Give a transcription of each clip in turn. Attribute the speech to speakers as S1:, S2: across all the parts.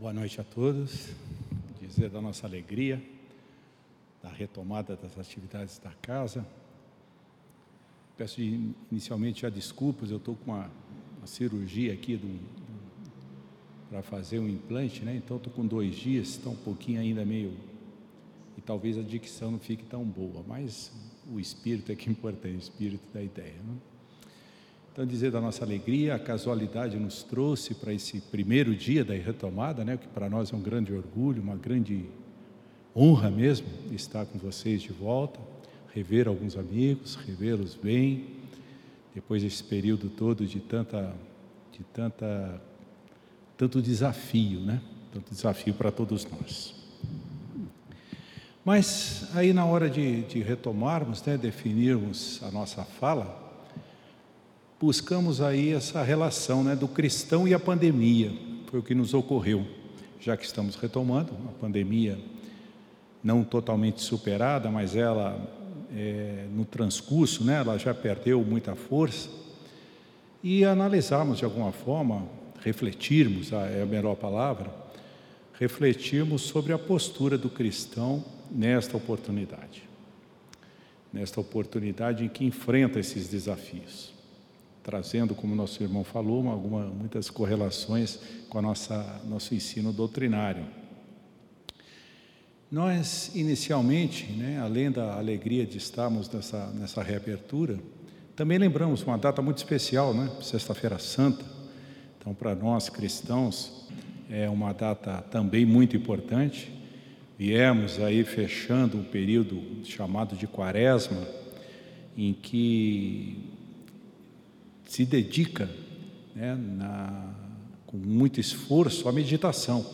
S1: Boa noite a todos. Dizer da nossa alegria, da retomada das atividades da casa. Peço inicialmente já desculpas, eu estou com uma, uma, cirurgia aqui para fazer um implante, né? Então estou com dois dias, está um pouquinho ainda meio. E talvez a dicção não fique tão boa, mas o espírito é que é importante, o espírito da ideia. Né? Então, dizer da nossa alegria, a casualidade nos trouxe para esse primeiro dia da retomada, né, que para nós é um grande orgulho, uma grande honra mesmo estar com vocês de volta, rever alguns amigos, revê-los bem, depois desse período todo de tanta, de tanta, tanto desafio, né? Tanto desafio para todos nós. Mas aí na hora de, de retomarmos, né, definirmos a nossa fala, buscamos aí essa relação né, do cristão e a pandemia. Foi o que nos ocorreu, já que estamos retomando, a pandemia não totalmente superada, mas ela é, no transcurso, né, ela já perdeu muita força. E analisarmos de alguma forma, refletirmos, é a melhor palavra, refletirmos sobre a postura do cristão nesta oportunidade. Nesta oportunidade em que enfrenta esses desafios trazendo, como nosso irmão falou, alguma, muitas correlações com a nossa nosso ensino doutrinário. Nós, inicialmente, né, além da alegria de estarmos nessa, nessa reabertura, também lembramos uma data muito especial, né, Sexta-feira Santa. Então, para nós cristãos, é uma data também muito importante. Viemos aí fechando um período chamado de Quaresma, em que se dedica né, na, com muito esforço à meditação,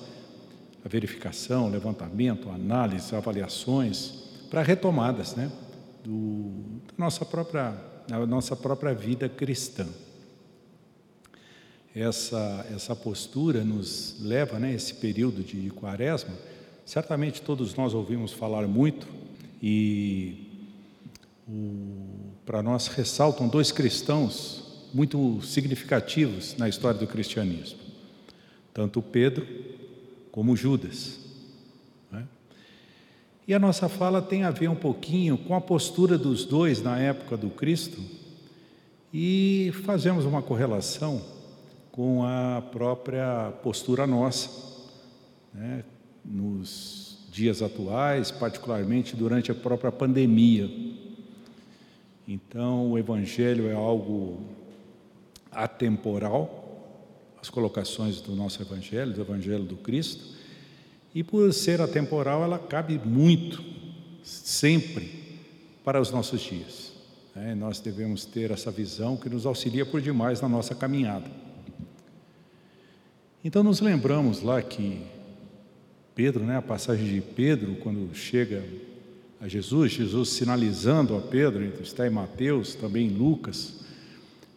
S1: à verificação, levantamento, análise, avaliações, para retomadas né, do, da nossa própria, da nossa própria vida cristã. Essa, essa postura nos leva, né, esse período de quaresma, certamente todos nós ouvimos falar muito e para nós ressaltam dois cristãos muito significativos na história do cristianismo, tanto Pedro como Judas. Né? E a nossa fala tem a ver um pouquinho com a postura dos dois na época do Cristo e fazemos uma correlação com a própria postura nossa, né? nos dias atuais, particularmente durante a própria pandemia. Então, o Evangelho é algo atemporal, as colocações do nosso Evangelho, do Evangelho do Cristo, e por ser atemporal, ela cabe muito, sempre, para os nossos dias. É, nós devemos ter essa visão que nos auxilia por demais na nossa caminhada. Então, nos lembramos lá que Pedro, né, a passagem de Pedro, quando chega a Jesus, Jesus sinalizando a Pedro, está em Mateus, também em Lucas,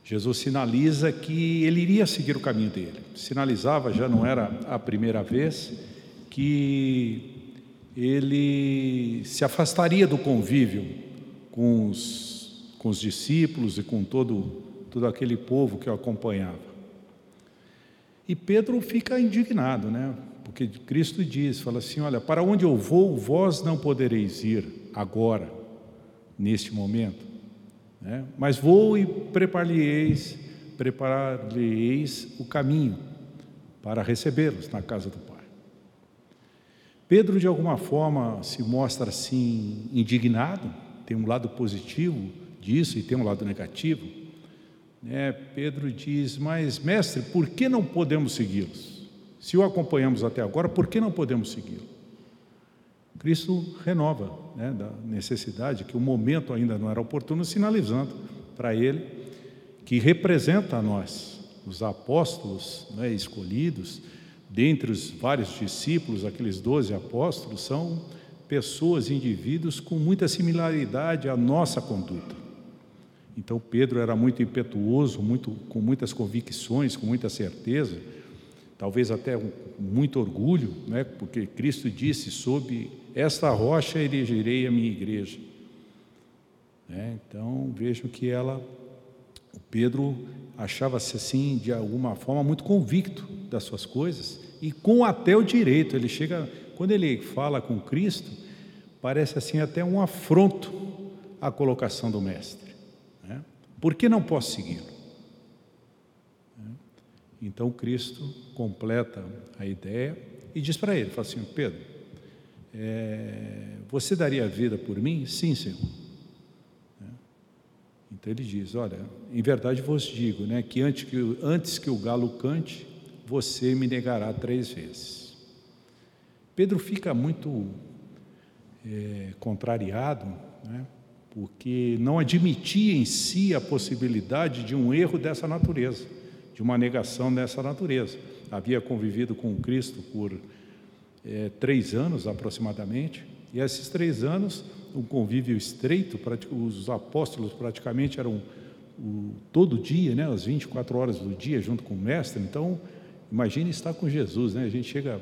S1: Jesus sinaliza que ele iria seguir o caminho dele. Sinalizava, já não era a primeira vez, que ele se afastaria do convívio com os, com os discípulos e com todo, todo aquele povo que o acompanhava. E Pedro fica indignado, né? Porque Cristo diz, fala assim, olha, para onde eu vou, vós não podereis ir agora, neste momento. Né? Mas vou e preparar-lhe-eis preparar o caminho para recebê-los na casa do Pai. Pedro, de alguma forma, se mostra assim indignado, tem um lado positivo disso e tem um lado negativo. Né? Pedro diz: Mas, mestre, por que não podemos segui-los? Se o acompanhamos até agora, por que não podemos segui-lo? Cristo renova né, da necessidade, que o momento ainda não era oportuno, sinalizando para ele que representa a nós, os apóstolos né, escolhidos, dentre os vários discípulos, aqueles doze apóstolos, são pessoas, indivíduos com muita similaridade à nossa conduta. Então Pedro era muito impetuoso, muito, com muitas convicções, com muita certeza, talvez até muito orgulho, né, porque Cristo disse sob esta rocha erigirei a minha igreja. É, então vejo que ela, o Pedro achava-se assim de alguma forma muito convicto das suas coisas e com até o direito. Ele chega, quando ele fala com Cristo, parece assim até um afronto à colocação do mestre. Né? Por que não posso segui-lo? Então Cristo completa a ideia e diz para ele, fala assim, Pedro, é, você daria a vida por mim? Sim, Senhor. Né? Então ele diz, olha, em verdade vos digo, né, que antes que, antes que o galo cante, você me negará três vezes. Pedro fica muito é, contrariado, né, porque não admitia em si a possibilidade de um erro dessa natureza, de uma negação dessa natureza. Havia convivido com Cristo por é, três anos aproximadamente, e esses três anos, um convívio estreito, os apóstolos praticamente eram o, todo dia, né, as 24 horas do dia, junto com o Mestre, então Imagine estar com Jesus, né? A gente chega,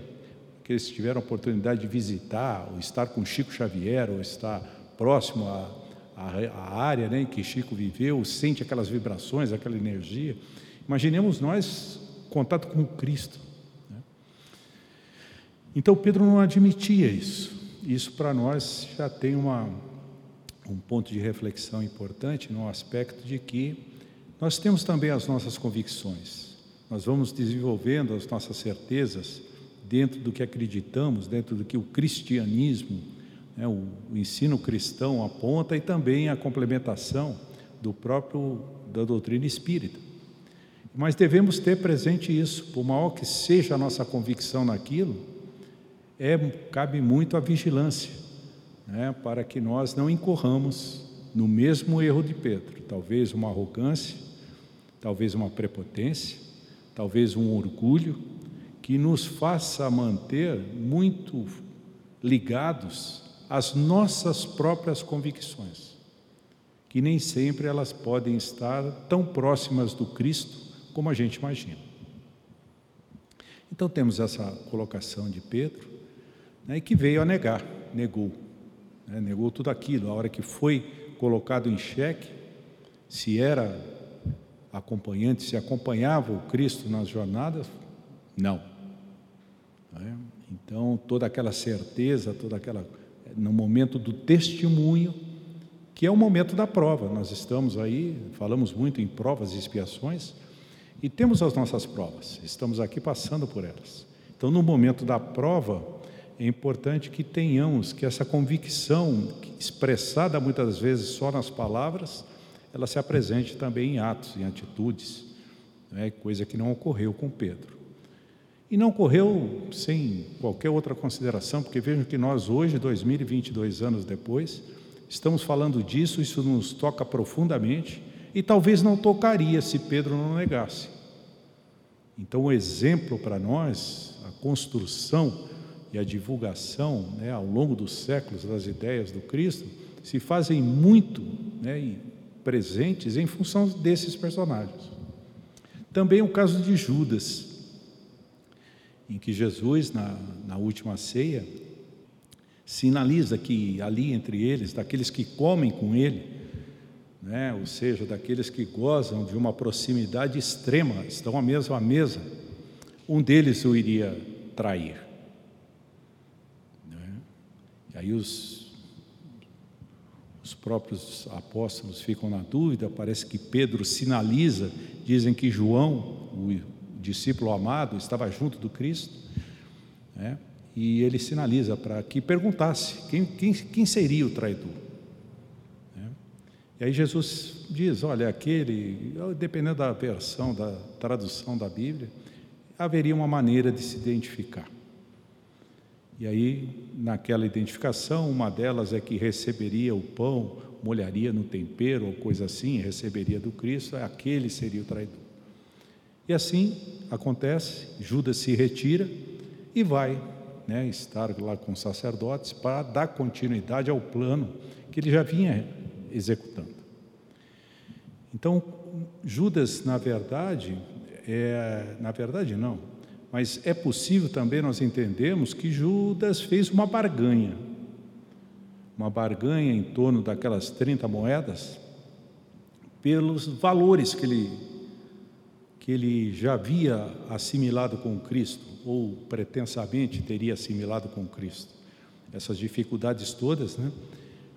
S1: que eles tiveram a oportunidade de visitar, ou estar com Chico Xavier, ou estar próximo à, área né, em que Chico viveu, sente aquelas vibrações, aquela energia. Imaginemos nós contato com Cristo. Né? Então Pedro não admitia isso. Isso para nós já tem uma, um ponto de reflexão importante no aspecto de que nós temos também as nossas convicções. Nós vamos desenvolvendo as nossas certezas dentro do que acreditamos, dentro do que o cristianismo, né, o, o ensino cristão aponta e também a complementação do próprio da doutrina espírita. Mas devemos ter presente isso, por maior que seja a nossa convicção naquilo, é, cabe muito a vigilância, né, para que nós não incorramos no mesmo erro de Pedro, talvez uma arrogância, talvez uma prepotência, talvez um orgulho, que nos faça manter muito ligados às nossas próprias convicções, que nem sempre elas podem estar tão próximas do Cristo como a gente imagina. Então temos essa colocação de Pedro, né, que veio a negar, negou, né, negou tudo aquilo. A hora que foi colocado em xeque, se era acompanhante, se acompanhava o Cristo nas jornadas? Não. É? Então, toda aquela certeza, toda aquela. No momento do testemunho, que é o momento da prova. Nós estamos aí, falamos muito em provas e expiações, e temos as nossas provas, estamos aqui passando por elas. Então, no momento da prova, é importante que tenhamos que essa convicção, expressada muitas vezes só nas palavras, ela se apresente também em atos, em atitudes, né? coisa que não ocorreu com Pedro. E não ocorreu sem qualquer outra consideração, porque vejam que nós hoje, 2022 anos depois, estamos falando disso, isso nos toca profundamente e talvez não tocaria se Pedro não negasse. Então, o exemplo para nós, a construção e a divulgação né, ao longo dos séculos das ideias do Cristo, se fazem muito né, presentes em função desses personagens. Também o caso de Judas, em que Jesus, na, na última ceia, sinaliza que ali entre eles, daqueles que comem com ele, né, ou seja, daqueles que gozam de uma proximidade extrema, estão à mesma mesa, um deles o iria trair. Né? E aí os os próprios apóstolos ficam na dúvida, parece que Pedro sinaliza, dizem que João, o discípulo amado, estava junto do Cristo, né? e ele sinaliza para que perguntasse quem, quem, quem seria o traidor. E aí Jesus diz: olha, aquele, dependendo da versão, da tradução da Bíblia, haveria uma maneira de se identificar. E aí, naquela identificação, uma delas é que receberia o pão, molharia no tempero ou coisa assim, receberia do Cristo, aquele seria o traidor. E assim acontece, Judas se retira e vai né, estar lá com os sacerdotes para dar continuidade ao plano que ele já vinha executando. Então, Judas, na verdade, é, na verdade não, mas é possível também nós entendemos que Judas fez uma barganha, uma barganha em torno daquelas 30 moedas, pelos valores que ele que ele já havia assimilado com Cristo, ou pretensamente teria assimilado com Cristo. Essas dificuldades todas né,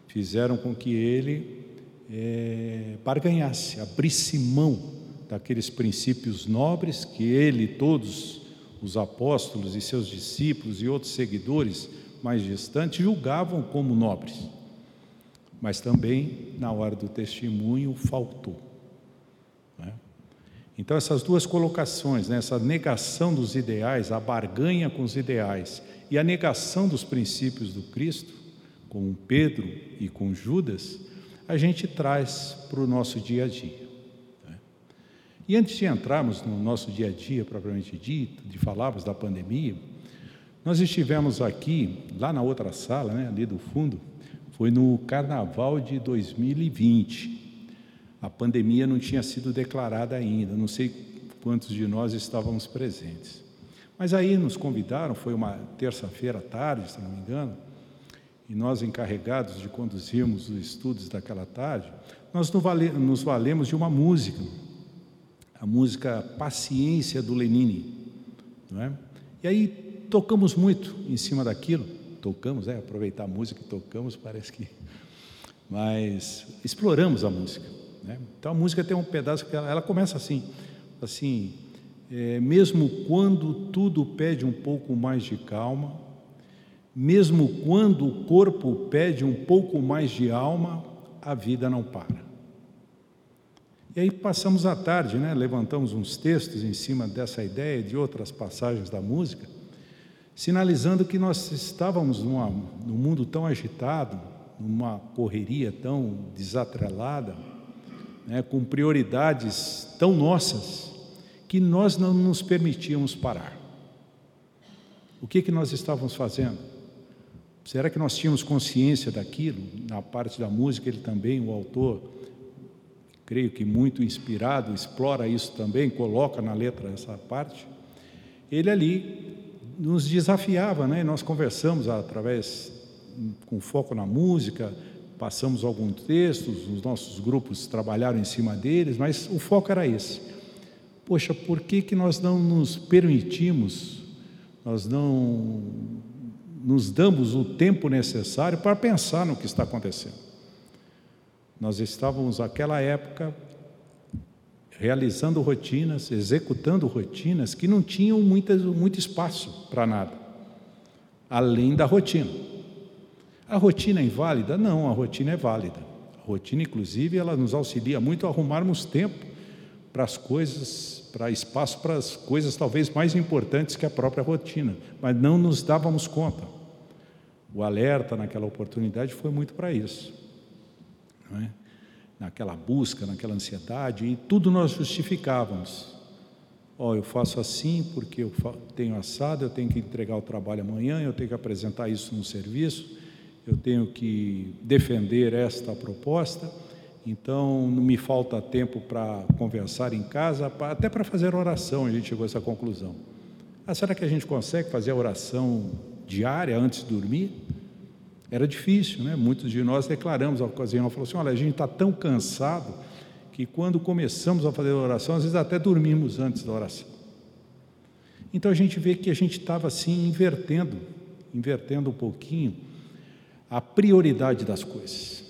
S1: fizeram com que ele é, barganhasse, abrisse mão daqueles princípios nobres que ele, todos os apóstolos e seus discípulos e outros seguidores mais distantes julgavam como nobres. Mas também, na hora do testemunho, faltou. Né? Então, essas duas colocações, né, essa negação dos ideais, a barganha com os ideais e a negação dos princípios do Cristo, com Pedro e com Judas, a gente traz para o nosso dia a dia. Né? E antes de entrarmos no nosso dia a dia propriamente dito, de falarmos da pandemia, nós estivemos aqui, lá na outra sala, né, ali do fundo, foi no carnaval de 2020. A pandemia não tinha sido declarada ainda, não sei quantos de nós estávamos presentes. Mas aí nos convidaram, foi uma terça-feira à tarde, se não me engano, e nós encarregados de conduzirmos os estudos daquela tarde, nós nos valemos de uma música, a música Paciência do Lenine, não é? E aí tocamos muito em cima daquilo, tocamos, é, aproveitar a música e tocamos, parece que, mas exploramos a música, né? Então a música tem um pedaço que ela, ela começa assim, assim, é, mesmo quando tudo pede um pouco mais de calma, mesmo quando o corpo pede um pouco mais de alma, a vida não para. E aí passamos a tarde, né? levantamos uns textos em cima dessa ideia de outras passagens da música, sinalizando que nós estávamos numa, num mundo tão agitado, numa correria tão desatrelada, né? com prioridades tão nossas, que nós não nos permitíamos parar. O que, que nós estávamos fazendo? Será que nós tínhamos consciência daquilo? Na parte da música, ele também, o autor, creio que muito inspirado, explora isso também, coloca na letra essa parte. Ele ali nos desafiava, né? Nós conversamos através, com foco na música, passamos alguns textos, os nossos grupos trabalharam em cima deles, mas o foco era esse. Poxa, por que, que nós não nos permitimos, nós não nos damos o tempo necessário para pensar no que está acontecendo. Nós estávamos naquela época realizando rotinas, executando rotinas que não tinham muita, muito espaço para nada, além da rotina. A rotina é inválida? Não, a rotina é válida. A rotina, inclusive, ela nos auxilia muito a arrumarmos tempo para as coisas, para espaço para as coisas talvez mais importantes que a própria rotina, mas não nos dávamos conta. O alerta naquela oportunidade foi muito para isso. É? Naquela busca, naquela ansiedade, e tudo nós justificávamos. Ó, oh, eu faço assim porque eu tenho assado, eu tenho que entregar o trabalho amanhã, eu tenho que apresentar isso no serviço, eu tenho que defender esta proposta, então não me falta tempo para conversar em casa, até para fazer oração, a gente chegou a essa conclusão. Ah, será que a gente consegue fazer a oração diária antes de dormir, era difícil, né? Muitos de nós declaramos a ocasião, falou assim: olha, a gente está tão cansado que quando começamos a fazer a oração, às vezes até dormimos antes da oração. Então a gente vê que a gente estava assim invertendo, invertendo um pouquinho a prioridade das coisas.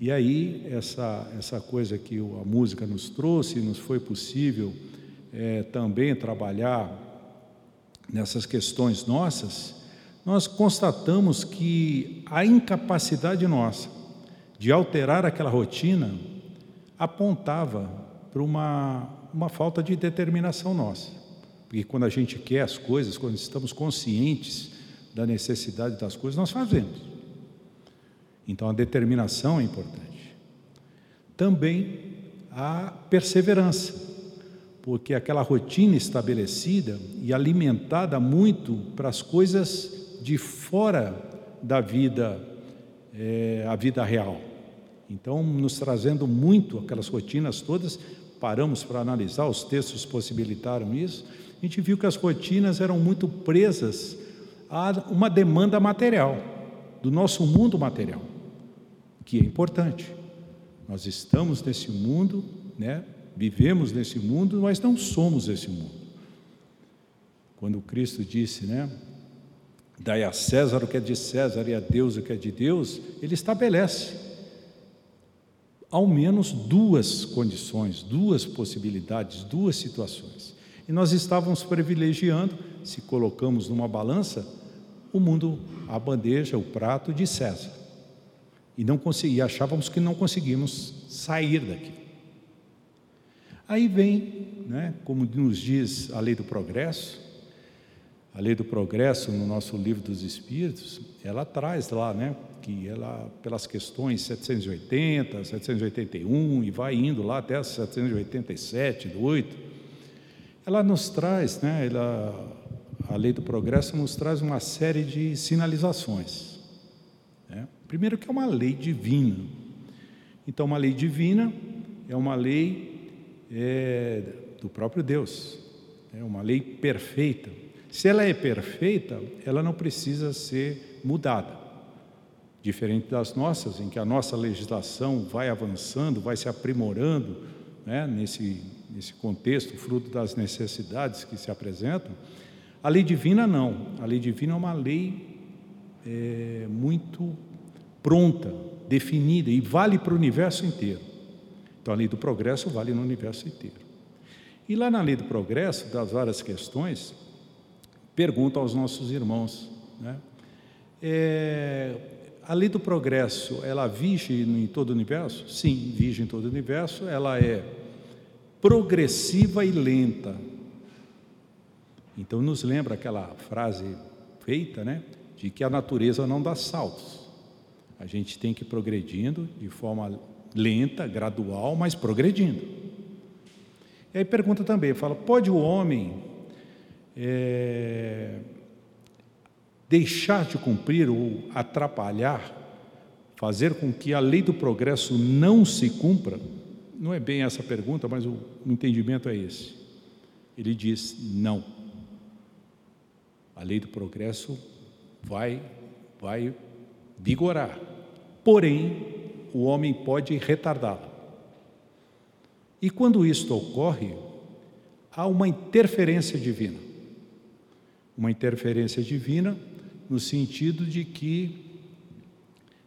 S1: E aí essa essa coisa que a música nos trouxe, nos foi possível é, também trabalhar nessas questões nossas, nós constatamos que a incapacidade nossa de alterar aquela rotina apontava para uma, uma falta de determinação nossa. Porque quando a gente quer as coisas, quando estamos conscientes da necessidade das coisas, nós fazemos. Então a determinação é importante. Também a perseverança porque aquela rotina estabelecida e alimentada muito para as coisas de fora da vida, é, a vida real. Então, nos trazendo muito aquelas rotinas todas, paramos para analisar, os textos possibilitaram isso, a gente viu que as rotinas eram muito presas a uma demanda material, do nosso mundo material, que é importante. Nós estamos nesse mundo, né, Vivemos nesse mundo, mas não somos esse mundo. Quando Cristo disse, né? Dai a César o que é de César e a Deus o que é de Deus, ele estabelece ao menos duas condições, duas possibilidades, duas situações. E nós estávamos privilegiando, se colocamos numa balança, o mundo, a bandeja, o prato de César. E não conseguia, achávamos que não conseguimos sair daqui. Aí vem, né, como nos diz a lei do progresso, a lei do progresso no nosso livro dos Espíritos, ela traz lá, né, que ela pelas questões 780, 781 e vai indo lá até 787, 8, ela nos traz, né, ela, a lei do progresso nos traz uma série de sinalizações. Primeiro que é uma lei divina. Então, uma lei divina é uma lei é, do próprio Deus, é uma lei perfeita se ela é perfeita, ela não precisa ser mudada. Diferente das nossas, em que a nossa legislação vai avançando, vai se aprimorando, né, nesse, nesse contexto, fruto das necessidades que se apresentam, a lei divina não. A lei divina é uma lei é, muito pronta, definida e vale para o universo inteiro. Então a lei do progresso vale no universo inteiro. E lá na lei do progresso, das várias questões, pergunta aos nossos irmãos. Né? É, a lei do progresso, ela vige em todo o universo? Sim, vige em todo o universo. Ela é progressiva e lenta. Então, nos lembra aquela frase feita, né? De que a natureza não dá saltos. A gente tem que ir progredindo de forma lenta, gradual, mas progredindo. E aí pergunta também, fala, pode o homem é, deixar de cumprir ou atrapalhar, fazer com que a lei do progresso não se cumpra? Não é bem essa pergunta, mas o entendimento é esse. Ele diz: não. A lei do progresso vai, vai vigorar. Porém, o homem pode retardá-la. E quando isto ocorre, há uma interferência divina uma interferência divina, no sentido de que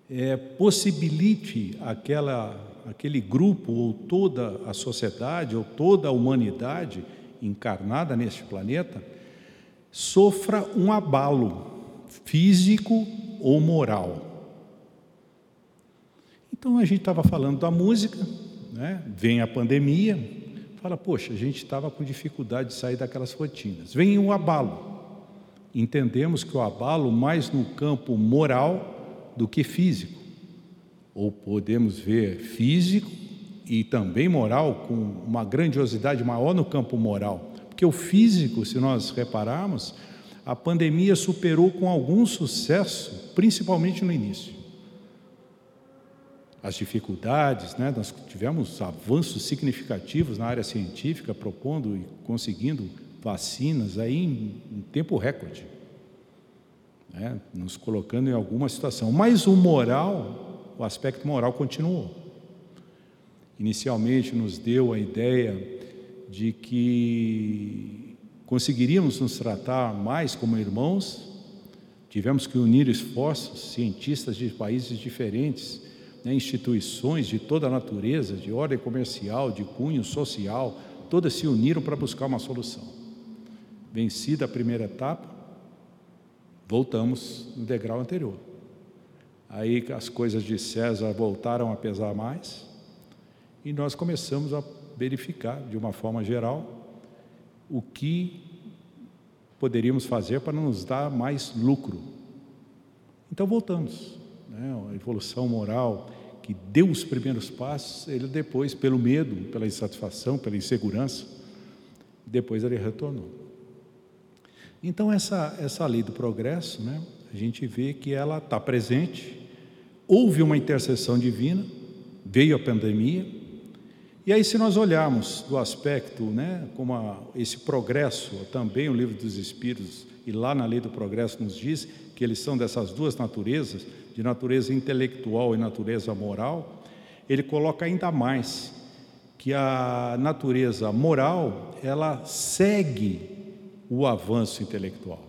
S1: é, possibilite aquela, aquele grupo, ou toda a sociedade, ou toda a humanidade encarnada neste planeta, sofra um abalo físico ou moral. Então a gente estava falando da música, né? vem a pandemia, fala, poxa, a gente estava com dificuldade de sair daquelas rotinas. Vem um abalo entendemos que o abalo mais no campo moral do que físico. Ou podemos ver físico e também moral com uma grandiosidade maior no campo moral. Porque o físico, se nós repararmos, a pandemia superou com algum sucesso, principalmente no início. As dificuldades, né? nós tivemos avanços significativos na área científica, propondo e conseguindo vacinas aí em, em tempo recorde, né? nos colocando em alguma situação. Mas o moral, o aspecto moral continuou. Inicialmente nos deu a ideia de que conseguiríamos nos tratar mais como irmãos, tivemos que unir esforços, cientistas de países diferentes, né, instituições de toda a natureza, de ordem comercial, de cunho social, todas se uniram para buscar uma solução. Vencida a primeira etapa, voltamos no degrau anterior. Aí as coisas de César voltaram a pesar mais e nós começamos a verificar, de uma forma geral, o que poderíamos fazer para nos dar mais lucro. Então voltamos. Né? A evolução moral que deu os primeiros passos, ele depois, pelo medo, pela insatisfação, pela insegurança, depois ele retornou. Então, essa, essa lei do progresso, né, a gente vê que ela está presente, houve uma intercessão divina, veio a pandemia, e aí, se nós olharmos do aspecto, né, como a, esse progresso, também o livro dos Espíritos, e lá na lei do progresso nos diz que eles são dessas duas naturezas, de natureza intelectual e natureza moral, ele coloca ainda mais que a natureza moral ela segue o avanço intelectual.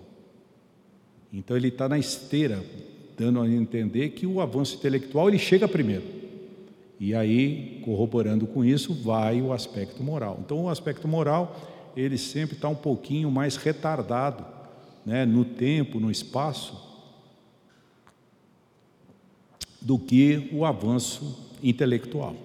S1: Então ele está na esteira, dando a entender que o avanço intelectual ele chega primeiro. E aí, corroborando com isso, vai o aspecto moral. Então, o aspecto moral ele sempre está um pouquinho mais retardado, né, no tempo, no espaço, do que o avanço intelectual.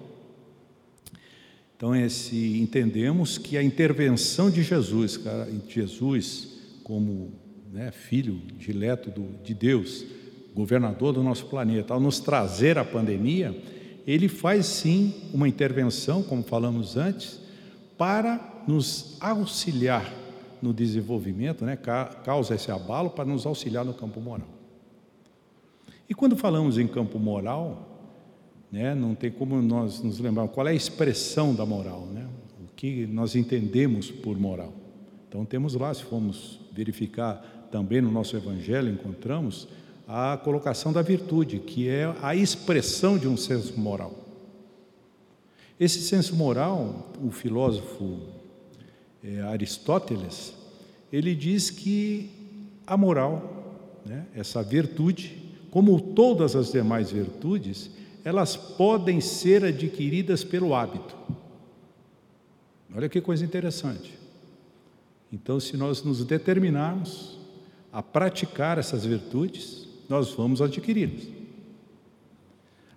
S1: Então, esse, entendemos que a intervenção de Jesus, cara, Jesus como né, filho dileto do, de Deus, governador do nosso planeta, ao nos trazer a pandemia, ele faz sim uma intervenção, como falamos antes, para nos auxiliar no desenvolvimento, né, causa esse abalo para nos auxiliar no campo moral. E quando falamos em campo moral, né? Não tem como nós nos lembrarmos qual é a expressão da moral, né? O que nós entendemos por moral. Então temos lá, se formos verificar também no nosso evangelho, encontramos a colocação da virtude, que é a expressão de um senso moral. Esse senso moral, o filósofo é, Aristóteles, ele diz que a moral, né, essa virtude, como todas as demais virtudes, elas podem ser adquiridas pelo hábito. Olha que coisa interessante. Então, se nós nos determinarmos a praticar essas virtudes, nós vamos adquiri-las.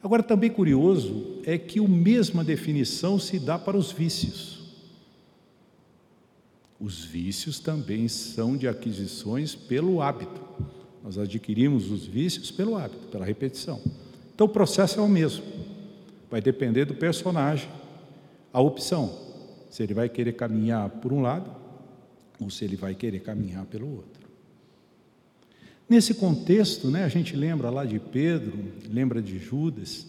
S1: Agora, também curioso é que a mesma definição se dá para os vícios. Os vícios também são de aquisições pelo hábito. Nós adquirimos os vícios pelo hábito, pela repetição. Então o processo é o mesmo. Vai depender do personagem, a opção. Se ele vai querer caminhar por um lado ou se ele vai querer caminhar pelo outro. Nesse contexto, né, a gente lembra lá de Pedro, lembra de Judas,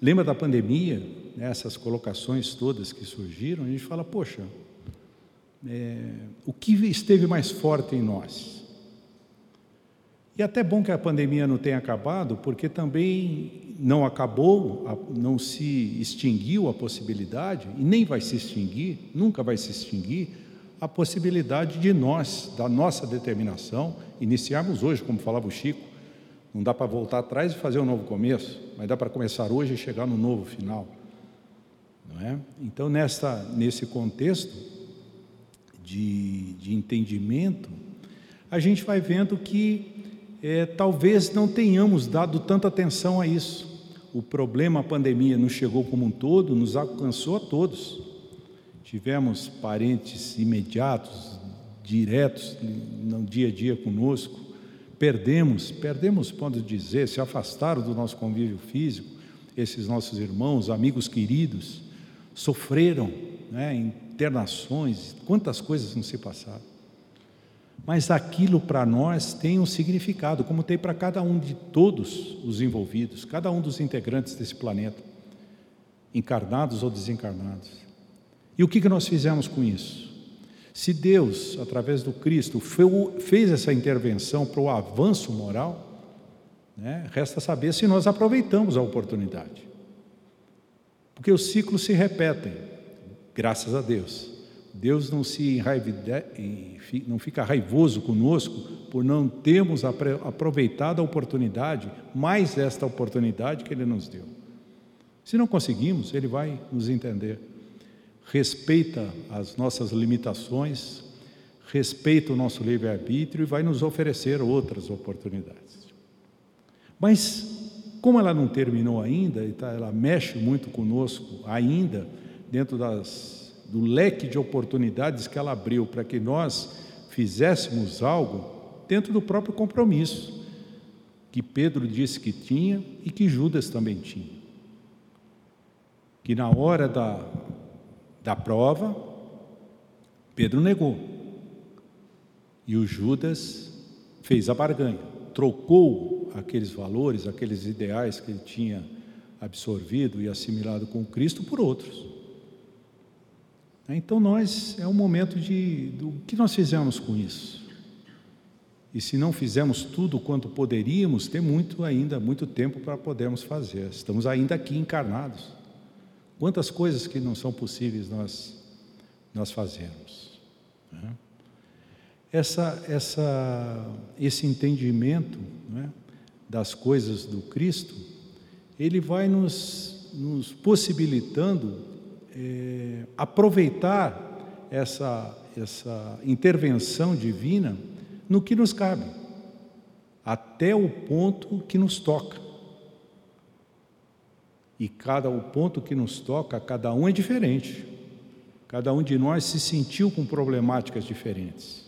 S1: lembra da pandemia, né, essas colocações todas que surgiram, a gente fala, poxa, é, o que esteve mais forte em nós? E até bom que a pandemia não tenha acabado, porque também não acabou, não se extinguiu a possibilidade, e nem vai se extinguir, nunca vai se extinguir, a possibilidade de nós, da nossa determinação, iniciarmos hoje, como falava o Chico. Não dá para voltar atrás e fazer um novo começo, mas dá para começar hoje e chegar no novo final. Não é? Então, nessa, nesse contexto de, de entendimento, a gente vai vendo que é, talvez não tenhamos dado tanta atenção a isso. O problema, a pandemia, nos chegou como um todo, nos alcançou a todos. Tivemos parentes imediatos, diretos, no dia a dia conosco. Perdemos, perdemos, pode dizer, se afastaram do nosso convívio físico. Esses nossos irmãos, amigos queridos, sofreram né, internações, quantas coisas não se passaram mas aquilo para nós tem um significado, como tem para cada um de todos os envolvidos, cada um dos integrantes desse planeta, encarnados ou desencarnados. E o que, que nós fizemos com isso? Se Deus, através do Cristo, fez essa intervenção para o avanço moral, né, resta saber se nós aproveitamos a oportunidade. Porque os ciclos se repetem, graças a Deus. Deus não se não fica raivoso conosco por não termos aproveitado a oportunidade, mais esta oportunidade que Ele nos deu. Se não conseguimos, Ele vai nos entender. Respeita as nossas limitações, respeita o nosso livre-arbítrio e vai nos oferecer outras oportunidades. Mas, como ela não terminou ainda, tá, ela mexe muito conosco ainda, dentro das do leque de oportunidades que ela abriu para que nós fizéssemos algo dentro do próprio compromisso que Pedro disse que tinha e que Judas também tinha. Que na hora da, da prova, Pedro negou. E o Judas fez a barganha, trocou aqueles valores, aqueles ideais que ele tinha absorvido e assimilado com Cristo por outros. Então nós é um momento de do que nós fizemos com isso. E se não fizemos tudo quanto poderíamos, tem muito ainda, muito tempo para podermos fazer. Estamos ainda aqui encarnados, Quantas coisas que não são possíveis nós, nós fazermos. Né? Essa, essa, esse entendimento né, das coisas do Cristo, ele vai nos, nos possibilitando é, aproveitar essa, essa intervenção divina no que nos cabe, até o ponto que nos toca. E cada o ponto que nos toca, cada um é diferente. Cada um de nós se sentiu com problemáticas diferentes.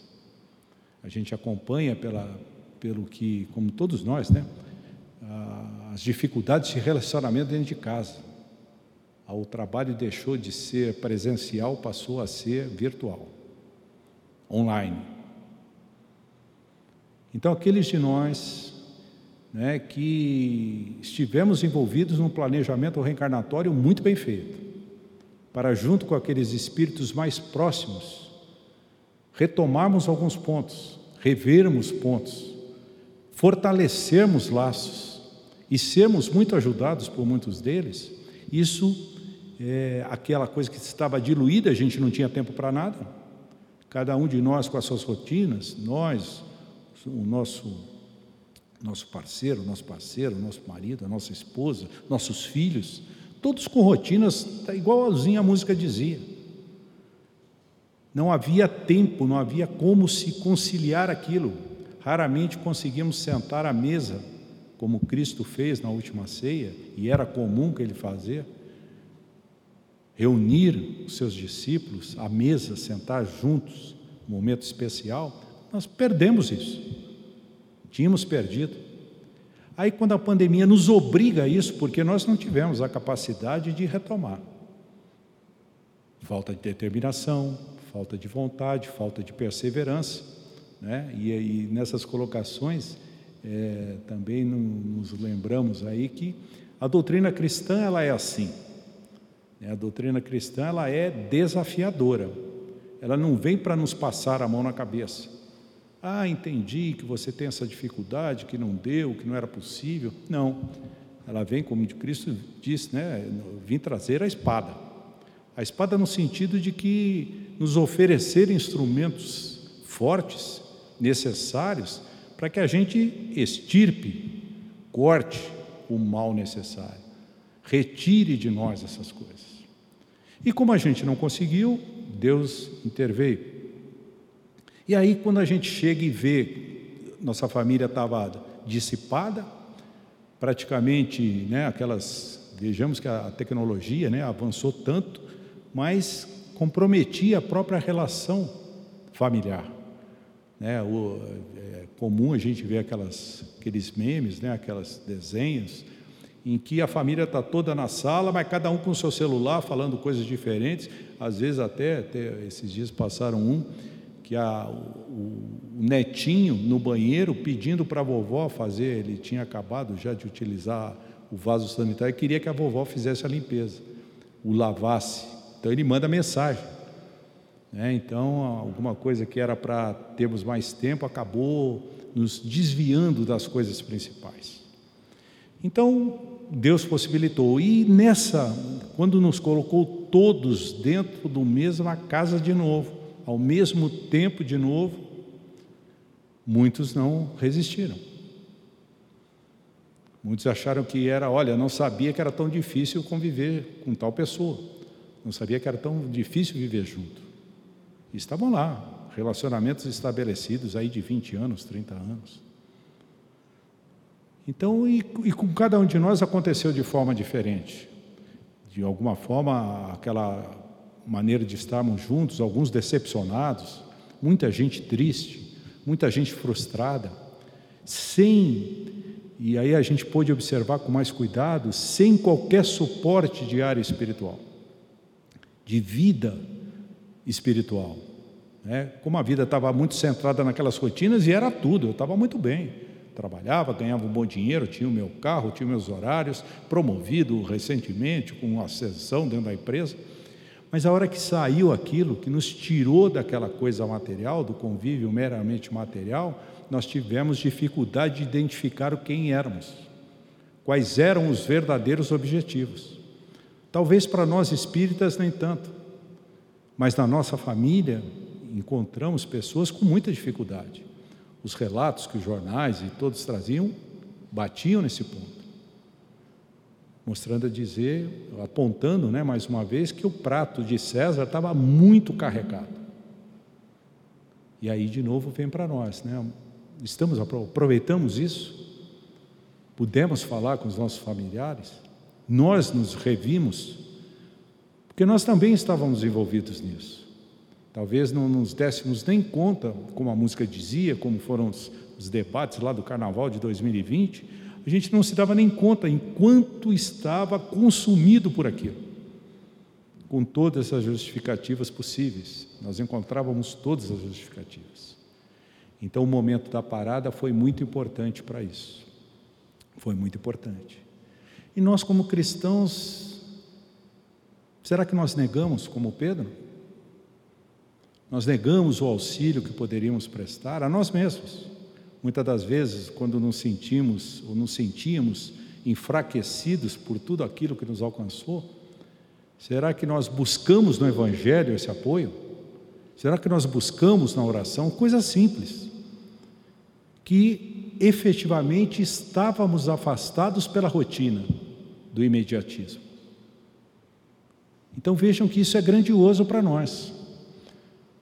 S1: A gente acompanha pela, pelo que, como todos nós, né? As dificuldades de relacionamento dentro de casa. O trabalho deixou de ser presencial, passou a ser virtual, online. Então, aqueles de nós né, que estivemos envolvidos num planejamento reencarnatório muito bem feito, para, junto com aqueles espíritos mais próximos, retomarmos alguns pontos, revermos pontos, fortalecermos laços e sermos muito ajudados por muitos deles, isso é aquela coisa que estava diluída, a gente não tinha tempo para nada. Cada um de nós com as suas rotinas, nós, o nosso nosso parceiro, nosso parceiro, nosso marido, a nossa esposa, nossos filhos, todos com rotinas tá igualzinho a música dizia. Não havia tempo, não havia como se conciliar aquilo. Raramente conseguimos sentar à mesa, como Cristo fez na última ceia, e era comum que ele fazia. Reunir os seus discípulos à mesa, sentar juntos, um momento especial, nós perdemos isso. Tínhamos perdido. Aí, quando a pandemia nos obriga a isso, porque nós não tivemos a capacidade de retomar. Falta de determinação, falta de vontade, falta de perseverança. Né? E, e nessas colocações, é, também nos lembramos aí que a doutrina cristã ela é assim. Né? A doutrina cristã ela é desafiadora. Ela não vem para nos passar a mão na cabeça. Ah, entendi que você tem essa dificuldade, que não deu, que não era possível. Não. Ela vem, como Cristo disse, né? Vim trazer a espada. A espada no sentido de que nos oferecer instrumentos fortes, necessários, para que a gente extirpe, corte o mal necessário, retire de nós essas coisas. E como a gente não conseguiu, Deus interveio. E aí, quando a gente chega e vê, nossa família estava dissipada, praticamente, né, aquelas, vejamos que a tecnologia né, avançou tanto, mas comprometia a própria relação familiar. Né, o, é comum a gente ver aquelas, aqueles memes, né, aquelas desenhos, em que a família está toda na sala, mas cada um com o seu celular, falando coisas diferentes, às vezes até, até esses dias passaram um, que a, o, o, netinho no banheiro pedindo para a vovó fazer, ele tinha acabado já de utilizar o vaso sanitário queria que a vovó fizesse a limpeza, o lavasse. Então ele manda mensagem. Né? Então, alguma coisa que era para termos mais tempo acabou nos desviando das coisas principais. Então, Deus possibilitou. E nessa, quando nos colocou todos dentro do mesma casa de novo, ao mesmo tempo de novo, muitos não resistiram. Muitos acharam que era, olha, não sabia que era tão difícil conviver com tal pessoa, não sabia que era tão difícil viver junto. E estavam lá, relacionamentos estabelecidos aí de 20 anos, 30 anos. Então, e, e com cada um de nós aconteceu de forma diferente. De alguma forma, aquela maneira de estarmos juntos, alguns decepcionados, muita gente triste, muita gente frustrada, sem, e aí a gente pôde observar com mais cuidado, sem qualquer suporte de área espiritual, de vida espiritual. Né? Como a vida estava muito centrada naquelas rotinas e era tudo, eu estava muito bem. Trabalhava, ganhava um bom dinheiro, tinha o meu carro, tinha meus horários, promovido recentemente com uma ascensão dentro da empresa. Mas a hora que saiu aquilo, que nos tirou daquela coisa material, do convívio meramente material, nós tivemos dificuldade de identificar quem éramos, quais eram os verdadeiros objetivos. Talvez para nós espíritas nem tanto, mas na nossa família encontramos pessoas com muita dificuldade. Os relatos que os jornais e todos traziam batiam nesse ponto, mostrando a dizer, apontando, né, mais uma vez, que o prato de César estava muito carregado. E aí de novo vem para nós, né? Estamos aproveitamos isso? Pudemos falar com os nossos familiares? Nós nos revimos? Porque nós também estávamos envolvidos nisso. Talvez não nos dessemos nem conta, como a música dizia, como foram os, os debates lá do carnaval de 2020, a gente não se dava nem conta enquanto estava consumido por aquilo com todas as justificativas possíveis. Nós encontrávamos todas as justificativas. Então, o momento da parada foi muito importante para isso. Foi muito importante. E nós, como cristãos, será que nós negamos, como Pedro? Nós negamos o auxílio que poderíamos prestar a nós mesmos. Muitas das vezes, quando nos sentimos ou nos sentíamos enfraquecidos por tudo aquilo que nos alcançou, Será que nós buscamos no Evangelho esse apoio? Será que nós buscamos na oração coisas simples, que efetivamente estávamos afastados pela rotina do imediatismo? Então vejam que isso é grandioso para nós,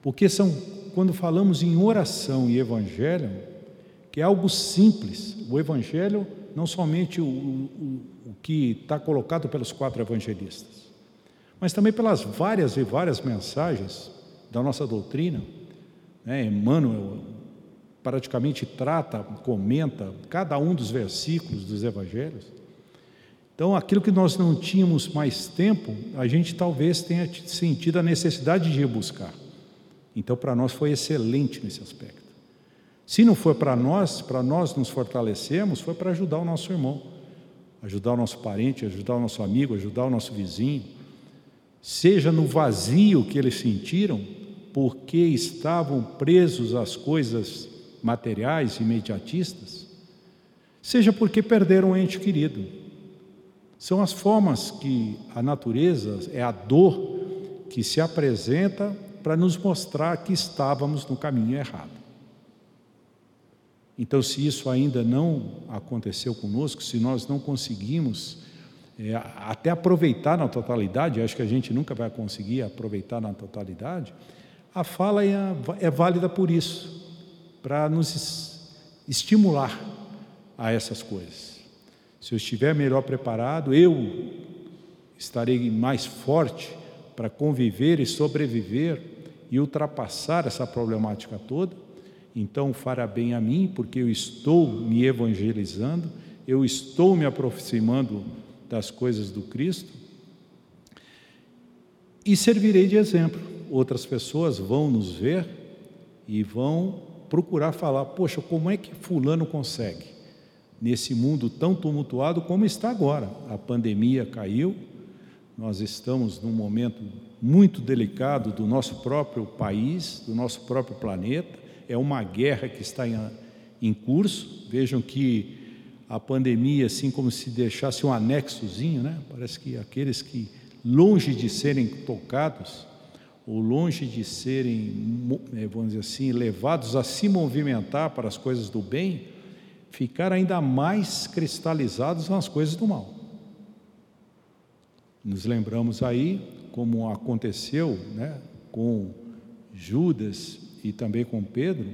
S1: porque são, quando falamos em oração e Evangelho, que é algo simples, o Evangelho não somente o, o, o que está colocado pelos quatro evangelistas, mas também pelas várias e várias mensagens da nossa doutrina. Né? Emmanuel praticamente trata, comenta cada um dos versículos dos evangelhos. Então, aquilo que nós não tínhamos mais tempo, a gente talvez tenha sentido a necessidade de ir buscar. Então, para nós foi excelente nesse aspecto. Se não foi para nós, para nós nos fortalecermos, foi para ajudar o nosso irmão, ajudar o nosso parente, ajudar o nosso amigo, ajudar o nosso vizinho, seja no vazio que eles sentiram, porque estavam presos às coisas materiais imediatistas, seja porque perderam um ente querido. São as formas que a natureza, é a dor que se apresenta para nos mostrar que estávamos no caminho errado. Então, se isso ainda não aconteceu conosco, se nós não conseguimos é, até aproveitar na totalidade, acho que a gente nunca vai conseguir aproveitar na totalidade, a fala é, é válida por isso, para nos estimular a essas coisas. Se eu estiver melhor preparado, eu estarei mais forte para conviver e sobreviver e ultrapassar essa problemática toda. Então, fará bem a mim, porque eu estou me evangelizando, eu estou me aproximando das coisas do Cristo e servirei de exemplo. Outras pessoas vão nos ver e vão procurar falar: poxa, como é que Fulano consegue? Nesse mundo tão tumultuado como está agora. A pandemia caiu, nós estamos num momento muito delicado do nosso próprio país, do nosso próprio planeta. É uma guerra que está em, em curso. Vejam que a pandemia assim como se deixasse um anexozinho, né? Parece que aqueles que longe de serem tocados ou longe de serem, eh, vamos dizer assim, levados a se movimentar para as coisas do bem, ficaram ainda mais cristalizados nas coisas do mal. Nos lembramos aí como aconteceu, né, com Judas e também com Pedro,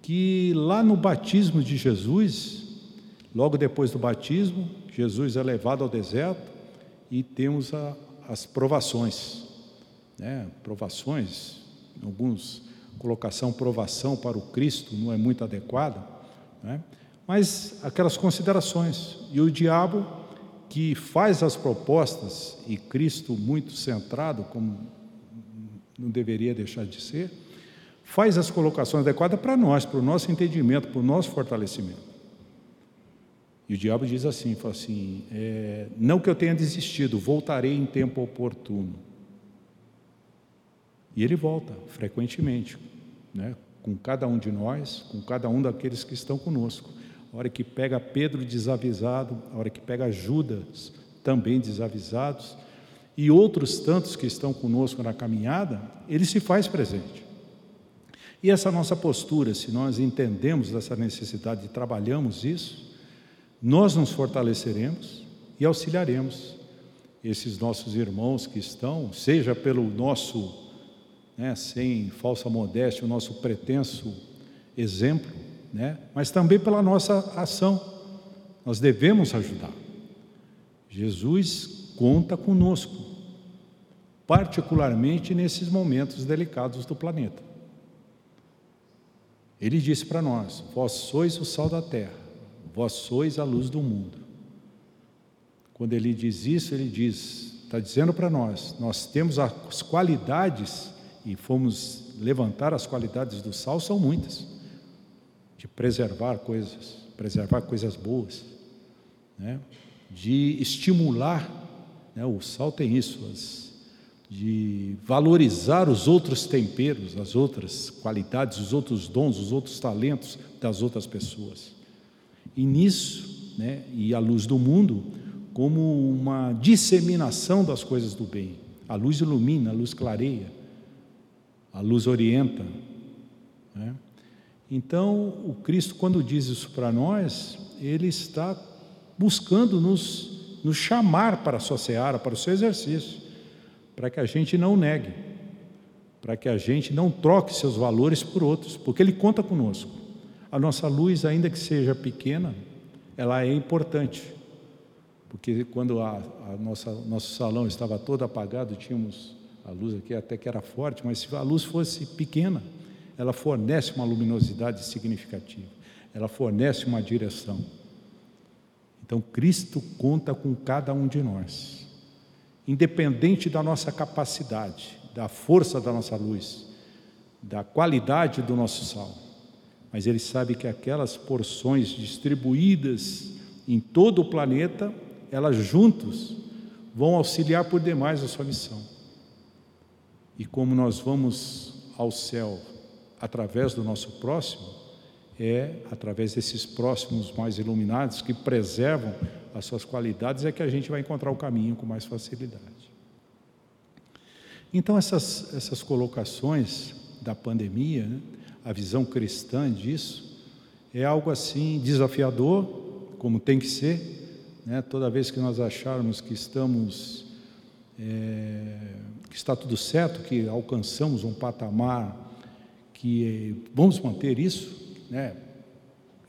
S1: que lá no batismo de Jesus, Logo depois do batismo, Jesus é levado ao deserto e temos a, as provações, né? Provações, alguns colocação provação para o Cristo não é muito adequada, né? Mas aquelas considerações e o diabo que faz as propostas e Cristo muito centrado como não deveria deixar de ser, faz as colocações adequadas para nós, para o nosso entendimento, para o nosso fortalecimento. E o diabo diz assim, fala assim, é, não que eu tenha desistido, voltarei em tempo oportuno. E ele volta frequentemente, né, com cada um de nós, com cada um daqueles que estão conosco. A hora que pega Pedro desavisado, a hora que pega Judas também desavisados, e outros tantos que estão conosco na caminhada, ele se faz presente. E essa nossa postura, se nós entendemos essa necessidade e trabalhamos isso, nós nos fortaleceremos e auxiliaremos esses nossos irmãos que estão, seja pelo nosso, né, sem falsa modéstia, o nosso pretenso exemplo, né, mas também pela nossa ação. Nós devemos ajudar. Jesus conta conosco, particularmente nesses momentos delicados do planeta. Ele disse para nós: Vós sois o sal da terra, vós sois a luz do mundo. Quando ele diz isso, ele diz, está dizendo para nós, nós temos as qualidades e fomos levantar as qualidades do sal são muitas, de preservar coisas, preservar coisas boas, né? de estimular, né? o sal tem isso, as, de valorizar os outros temperos, as outras qualidades, os outros dons, os outros talentos das outras pessoas. E nisso, né, e a luz do mundo, como uma disseminação das coisas do bem. A luz ilumina, a luz clareia, a luz orienta. Né? Então, o Cristo, quando diz isso para nós, ele está buscando nos, nos chamar para a sua seara, para o seu exercício, para que a gente não negue, para que a gente não troque seus valores por outros, porque ele conta conosco. A nossa luz, ainda que seja pequena, ela é importante porque quando a, a nossa, nosso salão estava todo apagado, tínhamos a luz aqui até que era forte, mas se a luz fosse pequena, ela fornece uma luminosidade significativa, ela fornece uma direção. Então Cristo conta com cada um de nós, independente da nossa capacidade, da força da nossa luz, da qualidade do nosso sal, mas Ele sabe que aquelas porções distribuídas em todo o planeta elas juntos vão auxiliar por demais a sua missão. E como nós vamos ao céu através do nosso próximo, é através desses próximos mais iluminados que preservam as suas qualidades é que a gente vai encontrar o caminho com mais facilidade. Então essas essas colocações da pandemia, né, a visão cristã disso é algo assim desafiador, como tem que ser, né? Toda vez que nós acharmos que estamos, é, que está tudo certo, que alcançamos um patamar que vamos manter isso, né?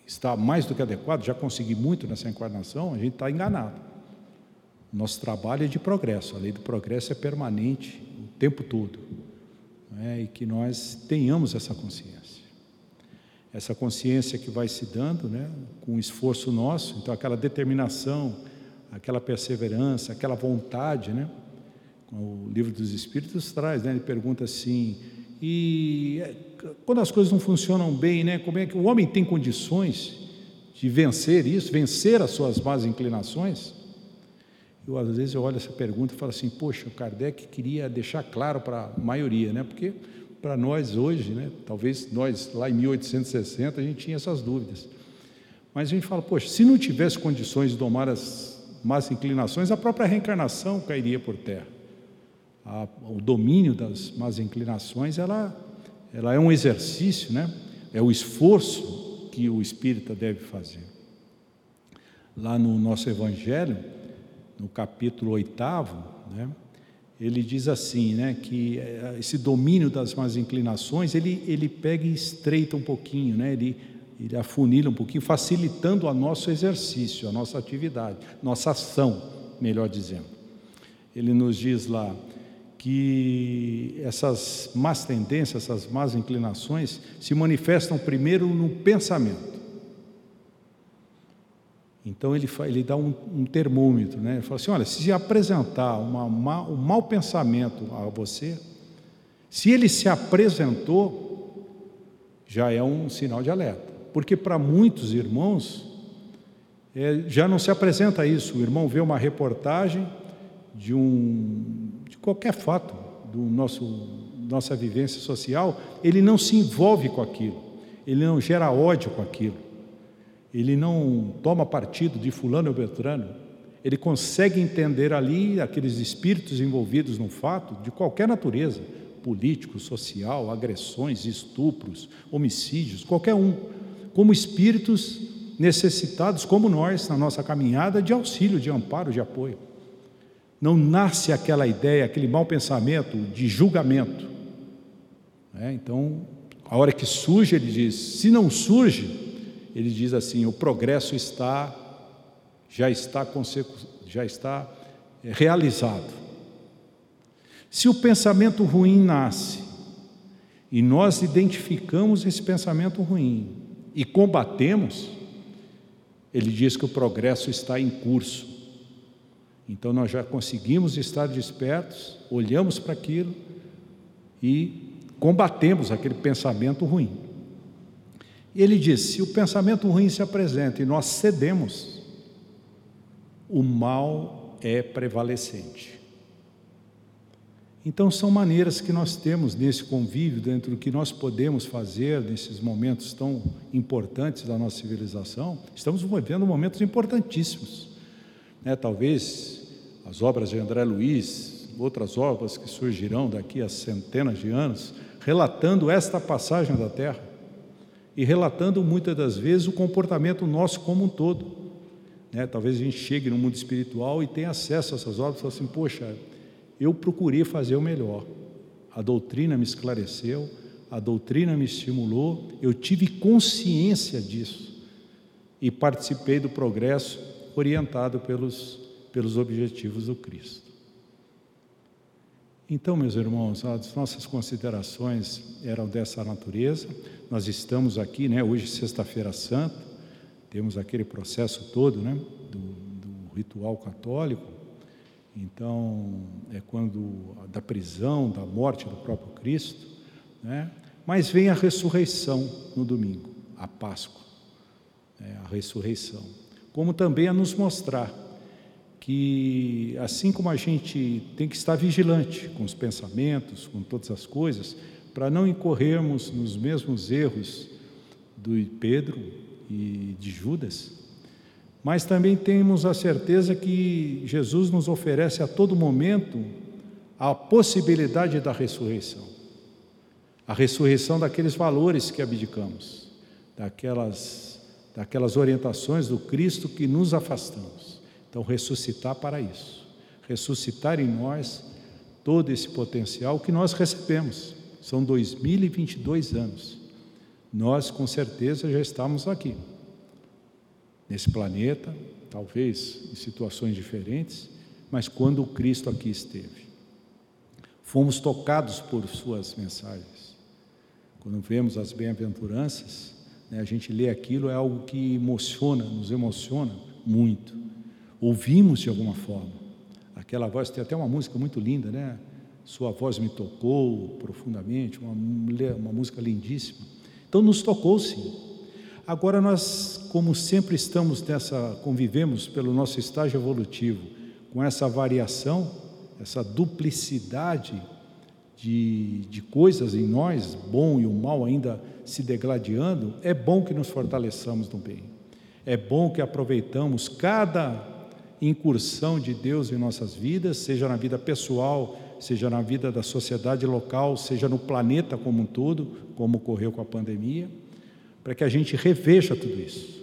S1: está mais do que adequado, já consegui muito nessa encarnação, a gente está enganado. Nosso trabalho é de progresso, a lei do progresso é permanente o tempo todo. Né? E que nós tenhamos essa consciência essa consciência que vai se dando, né, com o esforço nosso, então aquela determinação, aquela perseverança, aquela vontade, né? O livro dos Espíritos traz, né? Ele pergunta assim: e é, quando as coisas não funcionam bem, né? Como é que o homem tem condições de vencer isso, vencer as suas más inclinações? Eu às vezes eu olho essa pergunta e falo assim: poxa, o Kardec queria deixar claro para a maioria, né? Porque para nós hoje, né? talvez nós lá em 1860 a gente tinha essas dúvidas. Mas a gente fala, poxa, se não tivesse condições de domar as más inclinações, a própria reencarnação cairia por terra. A, o domínio das más inclinações, ela, ela é um exercício, né? é o esforço que o espírita deve fazer. Lá no nosso Evangelho, no capítulo oitavo, né? ele diz assim, né, que eh, esse domínio das más inclinações, ele, ele pega e estreita um pouquinho, né, ele, ele afunila um pouquinho, facilitando o nosso exercício, a nossa atividade, nossa ação, melhor dizendo. Ele nos diz lá que essas más tendências, essas más inclinações, se manifestam primeiro no pensamento. Então ele, ele dá um, um, termômetro, né? Ele fala assim: olha, se apresentar uma, uma, um mau pensamento a você, se ele se apresentou, já é um sinal de alerta. Porque para muitos irmãos, é, já não se apresenta isso. O irmão vê uma reportagem de, um, de qualquer fato do nosso nossa vivência social, ele não se envolve com aquilo, ele não gera ódio com aquilo. Ele não toma partido de fulano ou beltrano, Ele consegue entender ali aqueles espíritos envolvidos no fato de qualquer natureza, político, social, agressões, estupros, homicídios, qualquer um, como espíritos necessitados, como nós, na nossa caminhada, de auxílio, de amparo, de apoio. Não nasce aquela ideia, aquele mau pensamento de julgamento. É, então, a hora que surge, ele diz: se não surge, ele diz assim: o progresso está, já está, já está é, realizado. Se o pensamento ruim nasce e nós identificamos esse pensamento ruim e combatemos, ele diz que o progresso está em curso. Então nós já conseguimos estar despertos, olhamos para aquilo e combatemos aquele pensamento ruim. Ele diz: se o pensamento ruim se apresenta e nós cedemos, o mal é prevalecente. Então, são maneiras que nós temos nesse convívio, dentro do que nós podemos fazer nesses momentos tão importantes da nossa civilização. Estamos vivendo momentos importantíssimos. Né? Talvez as obras de André Luiz, outras obras que surgirão daqui a centenas de anos, relatando esta passagem da Terra e relatando muitas das vezes o comportamento nosso como um todo. Né? Talvez a gente chegue no mundo espiritual e tenha acesso a essas obras e fale assim: poxa eu procurei fazer o melhor. A doutrina me esclareceu, a doutrina me estimulou, eu tive consciência disso e participei do progresso orientado pelos, pelos objetivos do Cristo. Então, meus irmãos, as nossas considerações eram dessa natureza. Nós estamos aqui, né, hoje, Sexta-feira Santa, temos aquele processo todo né, do, do ritual católico, então, é quando da prisão, da morte do próprio Cristo, né? Mas vem a ressurreição no domingo, a Páscoa, né? a ressurreição, como também a nos mostrar que assim como a gente tem que estar vigilante com os pensamentos, com todas as coisas, para não incorrermos nos mesmos erros do Pedro e de Judas, mas também temos a certeza que Jesus nos oferece a todo momento a possibilidade da ressurreição. A ressurreição daqueles valores que abdicamos, daquelas, daquelas orientações do Cristo que nos afastamos. Então, ressuscitar para isso. Ressuscitar em nós todo esse potencial que nós recebemos. São 2022 anos. Nós, com certeza, já estamos aqui nesse planeta, talvez em situações diferentes, mas quando Cristo aqui esteve. Fomos tocados por suas mensagens. Quando vemos as bem-aventuranças, né, a gente lê aquilo, é algo que emociona, nos emociona muito. Ouvimos de alguma forma. Aquela voz, tem até uma música muito linda, né? Sua voz me tocou profundamente, uma, uma música lindíssima. Então nos tocou sim. Agora nós, como sempre estamos nessa, convivemos pelo nosso estágio evolutivo, com essa variação, essa duplicidade de, de coisas em nós, bom e o mal ainda se degladiando, é bom que nos fortaleçamos no bem. É bom que aproveitamos cada incursão de Deus em nossas vidas, seja na vida pessoal, seja na vida da sociedade local, seja no planeta como um todo, como ocorreu com a pandemia para que a gente reveja tudo isso.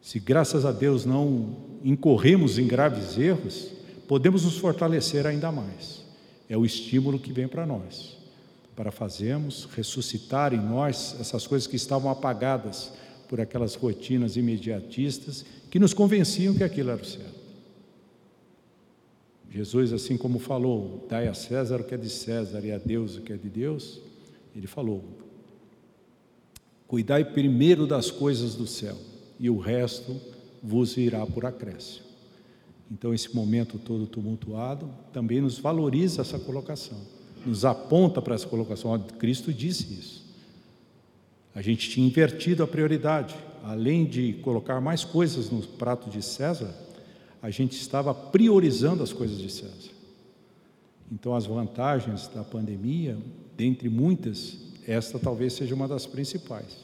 S1: Se graças a Deus não incorremos em graves erros, podemos nos fortalecer ainda mais. É o estímulo que vem para nós, para fazermos ressuscitar em nós essas coisas que estavam apagadas por aquelas rotinas imediatistas que nos convenciam que aquilo era o certo. Jesus, assim como falou, dai a César o que é de César e a Deus o que é de Deus, ele falou: Cuidai primeiro das coisas do céu, e o resto vos virá por acréscimo. Então, esse momento todo tumultuado também nos valoriza essa colocação, nos aponta para essa colocação. Cristo disse isso. A gente tinha invertido a prioridade, além de colocar mais coisas no prato de César, a gente estava priorizando as coisas de César. Então, as vantagens da pandemia, dentre muitas, esta talvez seja uma das principais.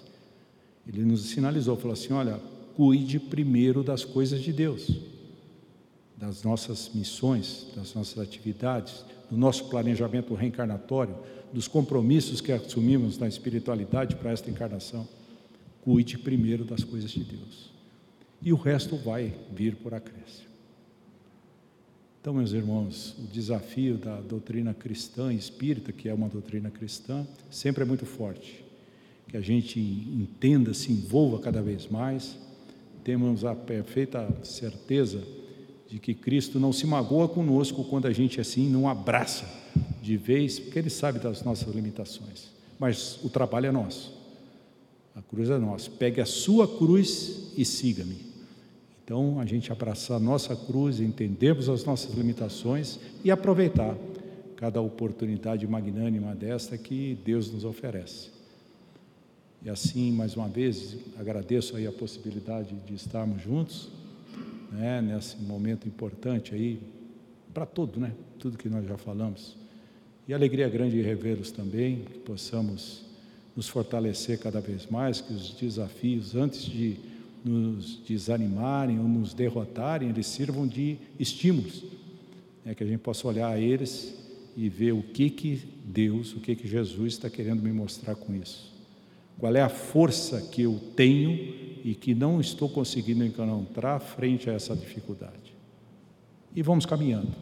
S1: Ele nos sinalizou, falou assim: olha, cuide primeiro das coisas de Deus. das nossas missões, das nossas atividades, do nosso planejamento reencarnatório, dos compromissos que assumimos na espiritualidade para esta encarnação. Cuide primeiro das coisas de Deus. E o resto vai vir por acréscimo. Então, meus irmãos, o desafio da doutrina cristã espírita, que é uma doutrina cristã, sempre é muito forte. Que a gente entenda, se envolva cada vez mais, temos a perfeita certeza de que Cristo não se magoa conosco quando a gente assim não abraça de vez, porque Ele sabe das nossas limitações. Mas o trabalho é nosso, a cruz é nossa. Pegue a sua cruz e siga-me. Então, a gente abraçar a nossa cruz, entendermos as nossas limitações e aproveitar cada oportunidade magnânima desta que Deus nos oferece. E assim, mais uma vez, agradeço aí a possibilidade de estarmos juntos, né, nesse momento importante aí, para tudo, né? Tudo que nós já falamos. E alegria grande revê-los também, que possamos nos fortalecer cada vez mais, que os desafios, antes de nos desanimarem ou nos derrotarem, eles sirvam de estímulos, né, que a gente possa olhar a eles e ver o que que Deus, o que que Jesus está querendo me mostrar com isso. Qual é a força que eu tenho e que não estou conseguindo encontrar frente a essa dificuldade. E vamos caminhando,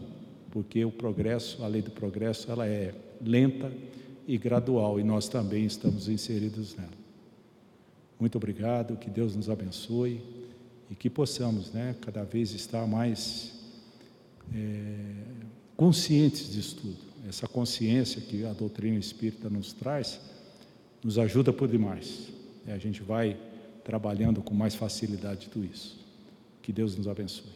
S1: porque o progresso, a lei do progresso, ela é lenta e gradual e nós também estamos inseridos nela. Muito obrigado, que Deus nos abençoe e que possamos, né, cada vez estar mais é, conscientes disso tudo. Essa consciência que a doutrina espírita nos traz nos ajuda por demais. A gente vai trabalhando com mais facilidade tudo isso. Que Deus nos abençoe.